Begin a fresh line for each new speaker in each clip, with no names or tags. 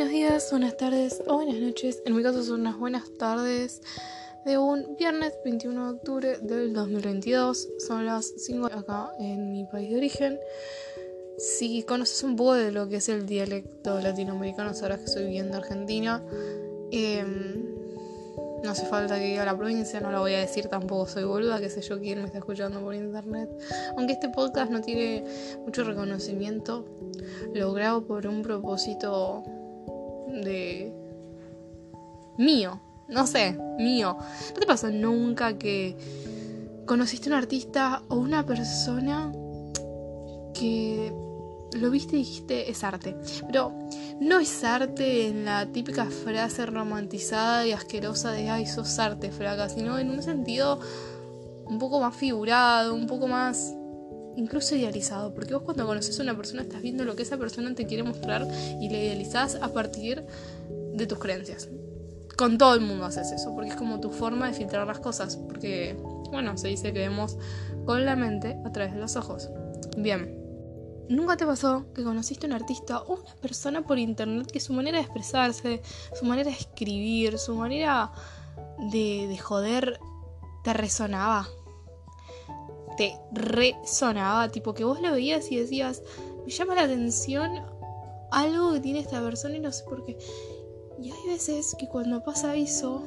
Buenos días, buenas tardes o buenas noches. En mi caso son unas buenas tardes de un viernes 21 de octubre del 2022. Son las 5 acá en mi país de origen. Si conoces un poco de lo que es el dialecto latinoamericano, sabrás que estoy viviendo en Argentina. Em, no hace falta que diga la provincia, no la voy a decir tampoco, soy boluda, que sé yo quién me está escuchando por internet. Aunque este podcast no tiene mucho reconocimiento, lo grabo por un propósito de mío, no sé, mío. ¿No te pasa nunca que conociste a un artista o una persona que lo viste y dijiste es arte? Pero no es arte en la típica frase romantizada y asquerosa de ay, sos arte, fraca, sino en un sentido un poco más figurado, un poco más incluso idealizado, porque vos cuando conoces a una persona estás viendo lo que esa persona te quiere mostrar y le idealizás a partir de tus creencias. Con todo el mundo haces eso, porque es como tu forma de filtrar las cosas, porque, bueno, se dice que vemos con la mente a través de los ojos. Bien. ¿Nunca te pasó que conociste a un artista o una persona por internet que su manera de expresarse, su manera de escribir, su manera de, de joder te resonaba? Te resonaba, tipo que vos lo veías y decías, me llama la atención algo que tiene esta persona y no sé por qué. Y hay veces que cuando pasa eso,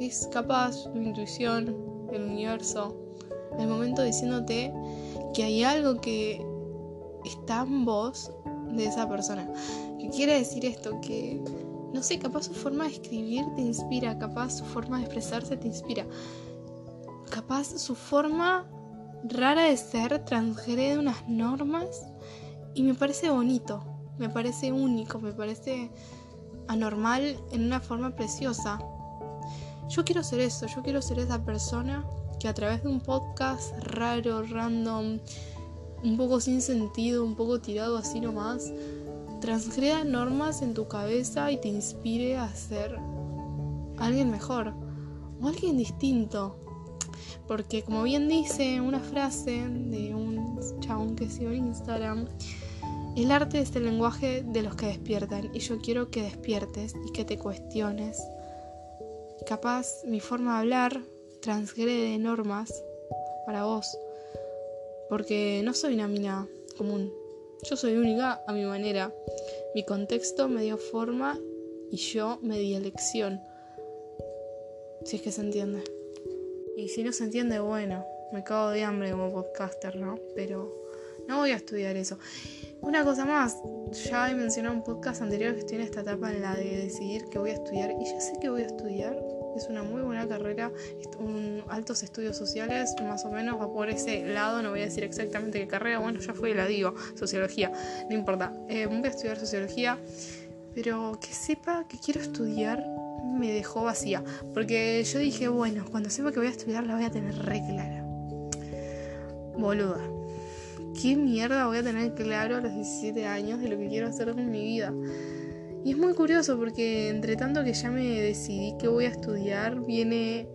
es capaz tu intuición, el universo, el momento diciéndote que hay algo que está en vos de esa persona. ¿Qué quiere decir esto? Que, no sé, capaz su forma de escribir te inspira, capaz su forma de expresarse te inspira, capaz su forma rara de ser, transgrede unas normas y me parece bonito, me parece único, me parece anormal en una forma preciosa. Yo quiero ser eso, yo quiero ser esa persona que a través de un podcast raro, random, un poco sin sentido, un poco tirado así nomás, transgreda normas en tu cabeza y te inspire a ser alguien mejor o alguien distinto. Porque como bien dice una frase de un chabón que sigo en Instagram, el arte es el lenguaje de los que despiertan y yo quiero que despiertes y que te cuestiones. Capaz mi forma de hablar transgrede normas para vos, porque no soy una mina común. Yo soy única a mi manera. Mi contexto me dio forma y yo me di elección. Si es que se entiende. Y si no se entiende, bueno, me cago de hambre como podcaster, ¿no? Pero no voy a estudiar eso. Una cosa más, ya he mencionado un podcast anterior que estoy en esta etapa en la de decidir qué voy a estudiar. Y ya sé que voy a estudiar. Es una muy buena carrera, un, altos estudios sociales, más o menos va por ese lado. No voy a decir exactamente qué carrera, bueno, ya fue la digo, sociología, no importa. Eh, voy a estudiar sociología, pero que sepa que quiero estudiar me dejó vacía. Porque yo dije, bueno, cuando sepa que voy a estudiar la voy a tener re clara. Boluda. ¿Qué mierda voy a tener claro a los 17 años de lo que quiero hacer con mi vida? Y es muy curioso porque entre tanto que ya me decidí que voy a estudiar, viene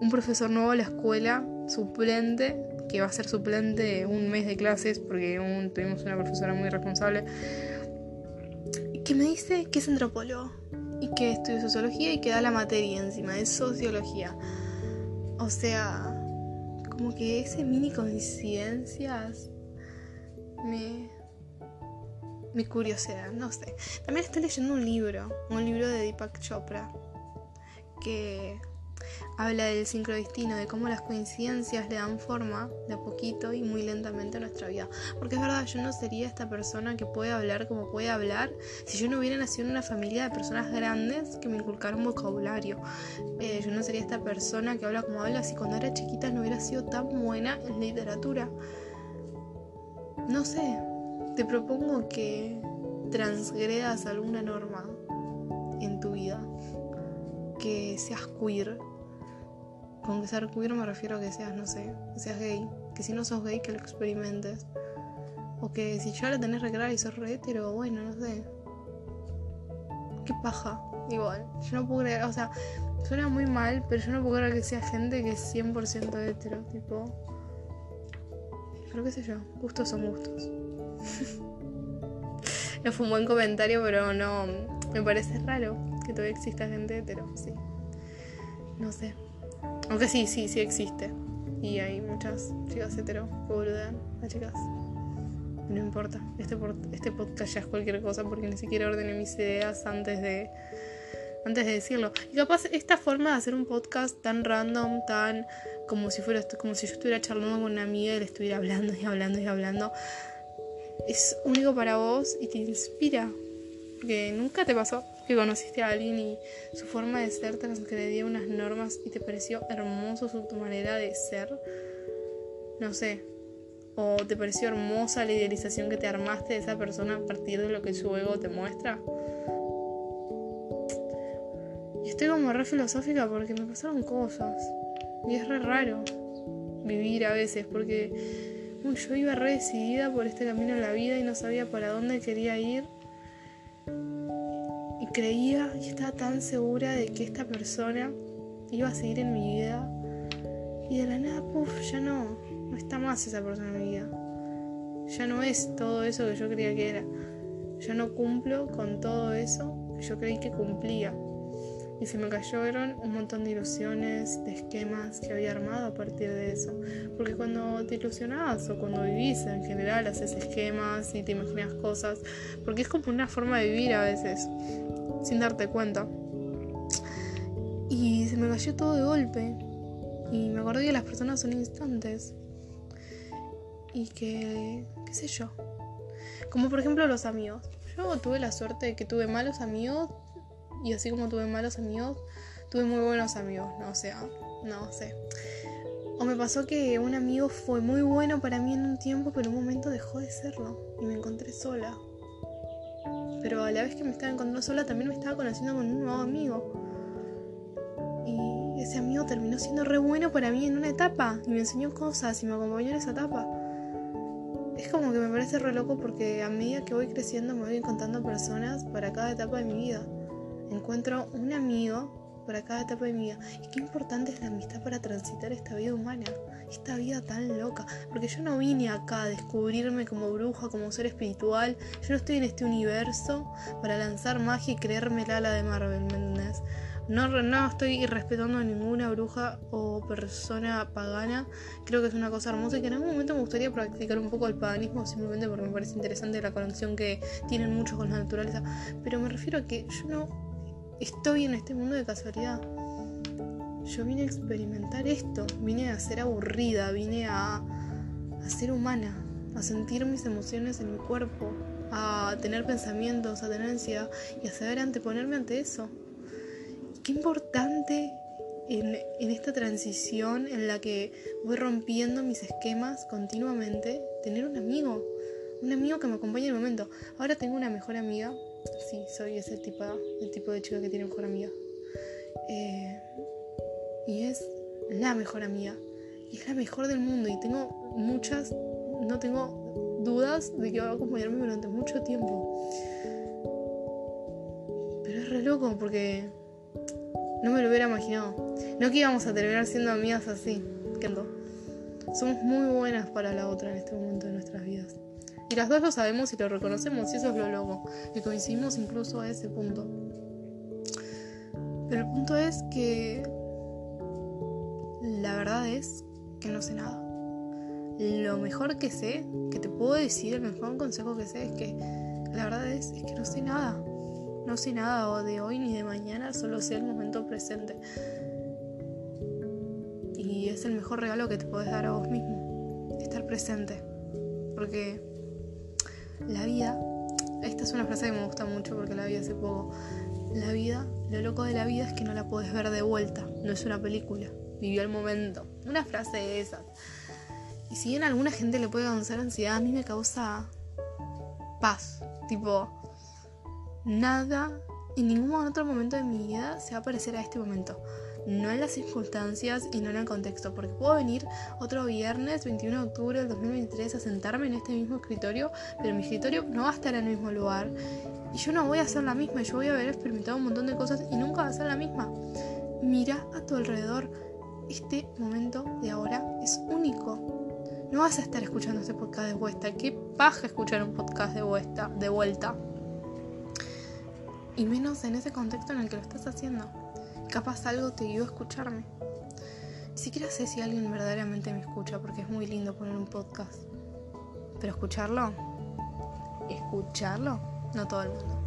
un profesor nuevo a la escuela, suplente, que va a ser suplente un mes de clases porque tuvimos una profesora muy responsable, que me dice que es antropólogo y que estudio sociología y que da la materia encima de sociología. O sea, como que ese mini coincidencias me mi curiosidad, no sé. También estoy leyendo un libro, un libro de Deepak Chopra que Habla del sincrodestino, de cómo las coincidencias le dan forma de a poquito y muy lentamente a nuestra vida. Porque es verdad, yo no sería esta persona que puede hablar como puede hablar si yo no hubiera nacido en una familia de personas grandes que me inculcaron vocabulario. Eh, yo no sería esta persona que habla como habla si cuando era chiquita no hubiera sido tan buena en literatura. No sé, te propongo que transgredas alguna norma en tu vida, que seas queer con que ser queer me refiero a que seas, no sé, que seas gay. Que si no sos gay, que lo experimentes. O que si ya la tenés re y sos re hetero, bueno, no sé. Qué paja. Igual, yo no puedo creer, o sea, suena muy mal, pero yo no puedo creer que sea gente que es 100% hetero, tipo. Pero qué sé yo, gustos son gustos. no fue un buen comentario, pero no, Me parece raro que todavía exista gente hetero, sí. No sé. Aunque sí, sí, sí existe. Y hay muchas chicas hetero que boludean a chicas. No importa. Este, este podcast ya es cualquier cosa porque ni siquiera ordené mis ideas antes de antes de decirlo. Y capaz esta forma de hacer un podcast tan random, tan como si fuera como si yo estuviera charlando con una amiga y le estuviera hablando y hablando y hablando, es único para vos y te inspira. Porque nunca te pasó que conociste a alguien y su forma de ser transgredía unas normas y te pareció hermoso su manera de ser. No sé. O te pareció hermosa la idealización que te armaste de esa persona a partir de lo que su ego te muestra. Y estoy como re filosófica porque me pasaron cosas. Y es re raro vivir a veces porque yo iba re decidida por este camino en la vida y no sabía para dónde quería ir. Creía y estaba tan segura de que esta persona iba a seguir en mi vida. Y de la nada, puff, ya no. No está más esa persona en mi vida. Ya no es todo eso que yo creía que era. Ya no cumplo con todo eso que yo creí que cumplía y se me cayeron un montón de ilusiones, de esquemas que había armado a partir de eso. Porque cuando te ilusionas o cuando vivís en general haces esquemas y te imaginas cosas, porque es como una forma de vivir a veces, sin darte cuenta. Y se me cayó todo de golpe. Y me acordé que las personas son instantes. Y que, qué sé yo. Como por ejemplo los amigos. Yo tuve la suerte de que tuve malos amigos y así como tuve malos amigos, tuve muy buenos amigos, no o sea, no sé. O me pasó que un amigo fue muy bueno para mí en un tiempo, pero en un momento dejó de serlo y me encontré sola. Pero a la vez que me estaba encontrando sola, también me estaba conociendo con un nuevo amigo. Y ese amigo terminó siendo re bueno para mí en una etapa y me enseñó cosas y me acompañó en esa etapa. Es como que me parece re loco porque a medida que voy creciendo me voy encontrando personas para cada etapa de mi vida encuentro un amigo para cada etapa de mi vida. Y qué importante es la amistad para transitar esta vida humana, esta vida tan loca. Porque yo no vine acá a descubrirme como bruja, como ser espiritual. Yo no estoy en este universo para lanzar magia y creérmela la de Marvel, ¿me? No, no estoy irrespetando a ninguna bruja o persona pagana. Creo que es una cosa hermosa y que en algún momento me gustaría practicar un poco el paganismo simplemente porque me parece interesante la conexión que tienen muchos con la naturaleza. Pero me refiero a que yo no estoy en este mundo de casualidad. Yo vine a experimentar esto, vine a ser aburrida, vine a, ser humana, a sentir mis emociones en mi cuerpo, a tener pensamientos, a tener ansiedad y a saber anteponerme ante eso. Qué importante en, en, esta transición en la que voy rompiendo mis esquemas continuamente, tener un amigo, un amigo que me acompañe en el momento. Ahora tengo una mejor amiga Sí, soy ese tipo, el tipo de chica que tiene mejor amiga. Eh, y es la mejor amiga. Y es la mejor del mundo. Y tengo muchas, no tengo dudas de que va a acompañarme durante mucho tiempo. Pero es re loco porque no me lo hubiera imaginado. No que íbamos a terminar siendo amigas así. Somos muy buenas para la otra en este momento de nuestras vidas. Y las dos lo sabemos y lo reconocemos y eso es lo loco. Que coincidimos incluso a ese punto. Pero el punto es que la verdad es que no sé nada. Lo mejor que sé, que te puedo decir, el mejor consejo que sé es que la verdad es, es que no sé nada. No sé nada o de hoy ni de mañana, solo sé el momento presente. Y es el mejor regalo que te puedes dar a vos mismo, estar presente. Porque la vida, esta es una frase que me gusta mucho porque la vi hace poco. La vida, lo loco de la vida es que no la puedes ver de vuelta, no es una película, vivió el momento. Una frase de esas. Y si bien alguna gente le puede causar ansiedad, a mí me causa paz. Tipo, nada en ningún otro momento de mi vida se va a parecer a este momento no en las circunstancias y no en el contexto, porque puedo venir otro viernes 21 de octubre del 2023 a sentarme en este mismo escritorio, pero mi escritorio no va a estar en el mismo lugar y yo no voy a hacer la misma, yo voy a haber experimentado un montón de cosas y nunca va a ser la misma. Mira a tu alrededor, este momento de ahora es único. No vas a estar escuchando este podcast de vuelta. Qué paja escuchar un podcast de vuelta. De vuelta. Y menos en ese contexto en el que lo estás haciendo. Capaz algo te ayudó a escucharme. Ni siquiera sé si alguien verdaderamente me escucha porque es muy lindo poner un podcast. Pero escucharlo, escucharlo, no todo el mundo.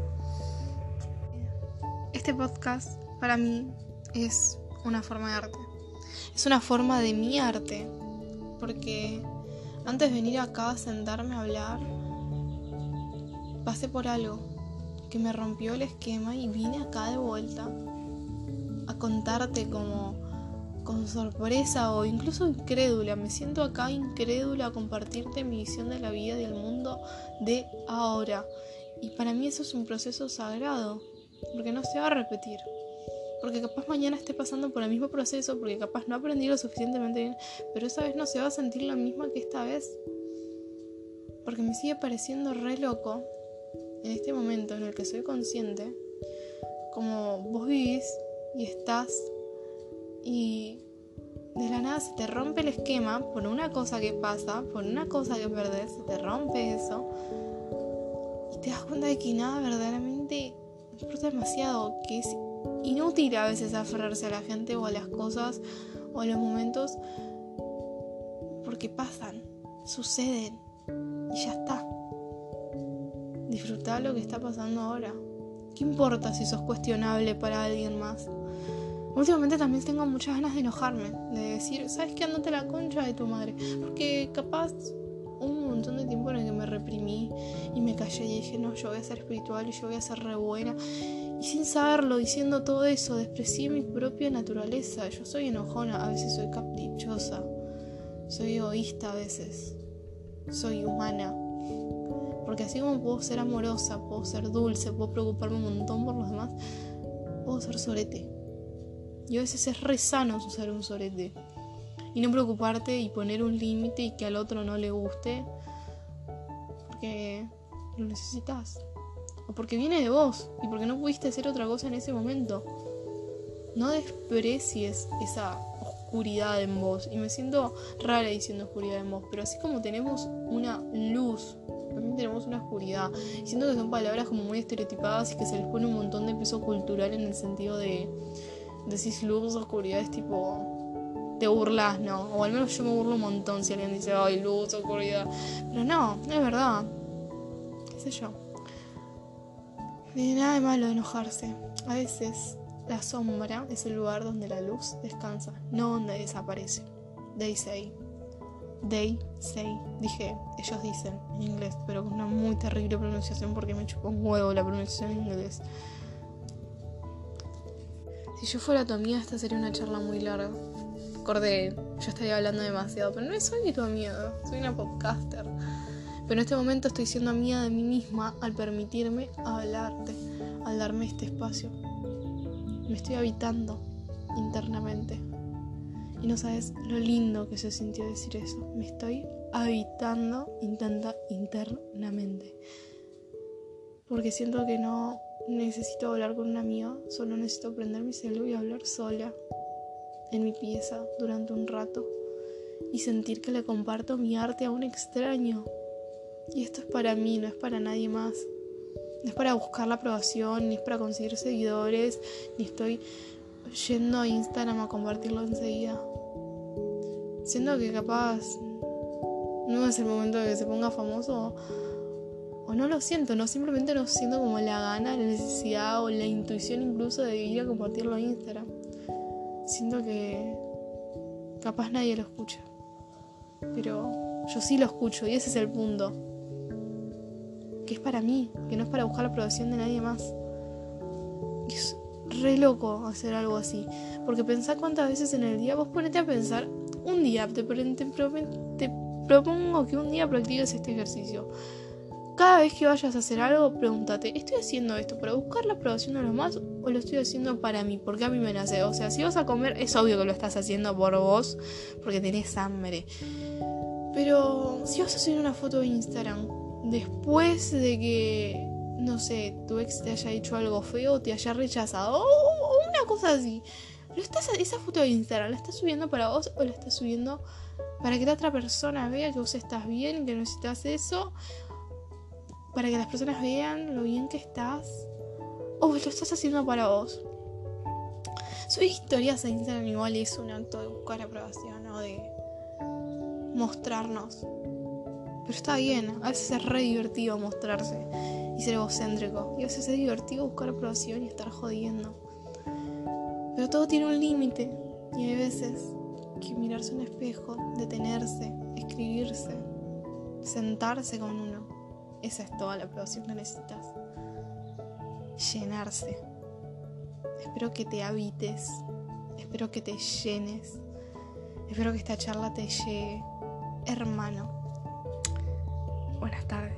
Este podcast para mí es una forma de arte. Es una forma de mi arte. Porque antes de venir acá a sentarme a hablar, pasé por algo que me rompió el esquema y vine acá de vuelta a contarte como con sorpresa o incluso incrédula. Me siento acá incrédula a compartirte mi visión de la vida y del mundo de ahora. Y para mí eso es un proceso sagrado, porque no se va a repetir. Porque capaz mañana esté pasando por el mismo proceso, porque capaz no aprendí lo suficientemente bien, pero esa vez no se va a sentir la misma que esta vez. Porque me sigue pareciendo re loco en este momento en el que soy consciente, como vos vivís y estás y de la nada se te rompe el esquema por una cosa que pasa, por una cosa que perdés, se te rompe eso y te das cuenta de que nada verdaderamente importa demasiado, que es inútil a veces aferrarse a la gente o a las cosas o a los momentos porque pasan, suceden y ya está. Disfrutar lo que está pasando ahora. ¿Qué importa si sos cuestionable para alguien más? Últimamente también tengo muchas ganas de enojarme, de decir, ¿sabes qué? Andate la concha de tu madre. Porque capaz un montón de tiempo en el que me reprimí y me callé y dije, no, yo voy a ser espiritual y yo voy a ser re buena. Y sin saberlo, diciendo todo eso, desprecié mi propia naturaleza. Yo soy enojona, a veces soy caprichosa, soy egoísta a veces, soy humana. Porque así como puedo ser amorosa, puedo ser dulce, puedo preocuparme un montón por los demás, puedo ser sorete. Y a veces es re sano usar un sorete. Y no preocuparte y poner un límite y que al otro no le guste. Porque lo necesitas. O porque viene de vos. Y porque no pudiste hacer otra cosa en ese momento. No desprecies esa oscuridad en vos. Y me siento rara diciendo oscuridad en vos. Pero así como tenemos una luz, también tenemos una oscuridad. Siento que son palabras como muy estereotipadas y que se les pone un montón de peso cultural en el sentido de decís luz, oscuridad, es tipo. Te burlas, ¿no? O al menos yo me burlo un montón si alguien dice, ay, luz, oscuridad. Pero no, es verdad. ¿Qué sé yo? No tiene nada de malo enojarse. A veces la sombra es el lugar donde la luz descansa, no donde desaparece. They say. They say. Dije, ellos dicen en inglés, pero con una muy terrible pronunciación porque me chupó un huevo la pronunciación en inglés. Si yo fuera tu amiga, esta sería una charla muy larga. Acordé, yo estaría hablando demasiado, pero no soy tu amiga, soy una podcaster. Pero en este momento estoy siendo amiga de mí misma al permitirme hablarte, al darme este espacio. Me estoy habitando internamente. Y no sabes lo lindo que se sintió decir eso. Me estoy habitando intenta, internamente. Porque siento que no necesito hablar con un amigo, solo necesito prender mi celular y hablar sola en mi pieza durante un rato y sentir que le comparto mi arte a un extraño. Y esto es para mí, no es para nadie más. No es para buscar la aprobación, ni es para conseguir seguidores, ni estoy yendo a Instagram a compartirlo enseguida. Siento que capaz no es el momento de que se ponga famoso o no lo siento, no simplemente no siento como la gana, la necesidad o la intuición incluso de ir a compartirlo en Instagram. Siento que capaz nadie lo escucha, pero yo sí lo escucho y ese es el punto. Que es para mí, que no es para buscar la aprobación de nadie más. es re loco hacer algo así, porque pensá cuántas veces en el día vos ponete a pensar, un día te, propongo que un día practiques este ejercicio cada vez que vayas a hacer algo, pregúntate, ¿estoy haciendo esto para buscar la aprobación de los demás o lo estoy haciendo para mí? Porque a mí me nace. O sea, si vas a comer, es obvio que lo estás haciendo por vos, porque tenés hambre. Pero si vas a hacer una foto de Instagram, después de que, no sé, tu ex te haya dicho algo feo, te haya rechazado, o una cosa así, ¿lo estás, esa foto de Instagram, ¿la estás subiendo para vos o la estás subiendo para que la otra persona vea que vos estás bien, que necesitas eso? para que las personas vean lo bien que estás o lo estás haciendo para vos. Subir historias a Instagram igual es un acto de buscar aprobación o de mostrarnos. Pero está bien, a veces es re divertido mostrarse y ser egocéntrico. Y a veces es divertido buscar aprobación y estar jodiendo. Pero todo tiene un límite. Y hay veces que mirarse un espejo, detenerse, escribirse, sentarse con uno. Esa es toda la aprobación que necesitas. Llenarse. Espero que te habites. Espero que te llenes. Espero que esta charla te llegue. Hermano. Buenas tardes.